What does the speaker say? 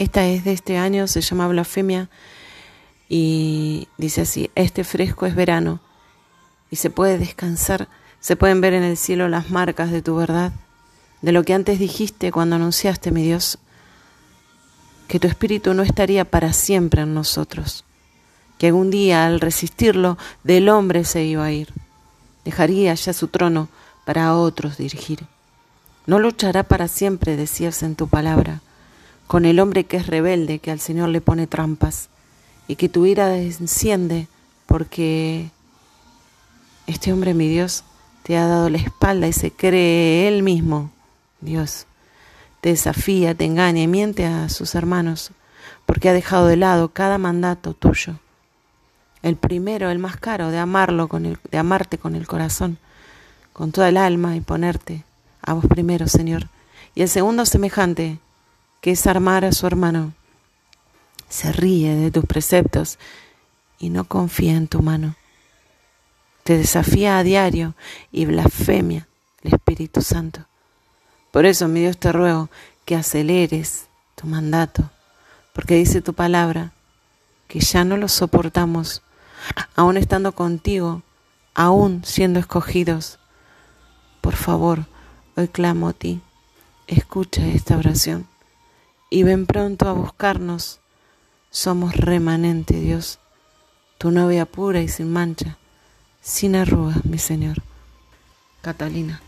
Esta es de este año, se llama Blasfemia y dice así, este fresco es verano y se puede descansar, se pueden ver en el cielo las marcas de tu verdad, de lo que antes dijiste cuando anunciaste, mi Dios, que tu espíritu no estaría para siempre en nosotros, que algún día al resistirlo del hombre se iba a ir, dejaría ya su trono para otros dirigir. No luchará para siempre, decías en tu palabra, con el hombre que es rebelde, que al Señor le pone trampas, y que tu ira enciende, porque este hombre, mi Dios, te ha dado la espalda y se cree él mismo, Dios. Te desafía, te engaña y miente a sus hermanos, porque ha dejado de lado cada mandato tuyo. El primero, el más caro, de amarlo con el, de amarte con el corazón, con toda el alma y ponerte a vos primero, Señor. Y el segundo semejante, que es armar a su hermano. Se ríe de tus preceptos y no confía en tu mano. Te desafía a diario y blasfemia el Espíritu Santo. Por eso, mi Dios, te ruego que aceleres tu mandato, porque dice tu palabra que ya no lo soportamos, aún estando contigo, aún siendo escogidos. Por favor, hoy clamo a ti, escucha esta oración y ven pronto a buscarnos. Somos remanente, Dios, tu novia pura y sin mancha, sin arrugas, mi Señor. Catalina.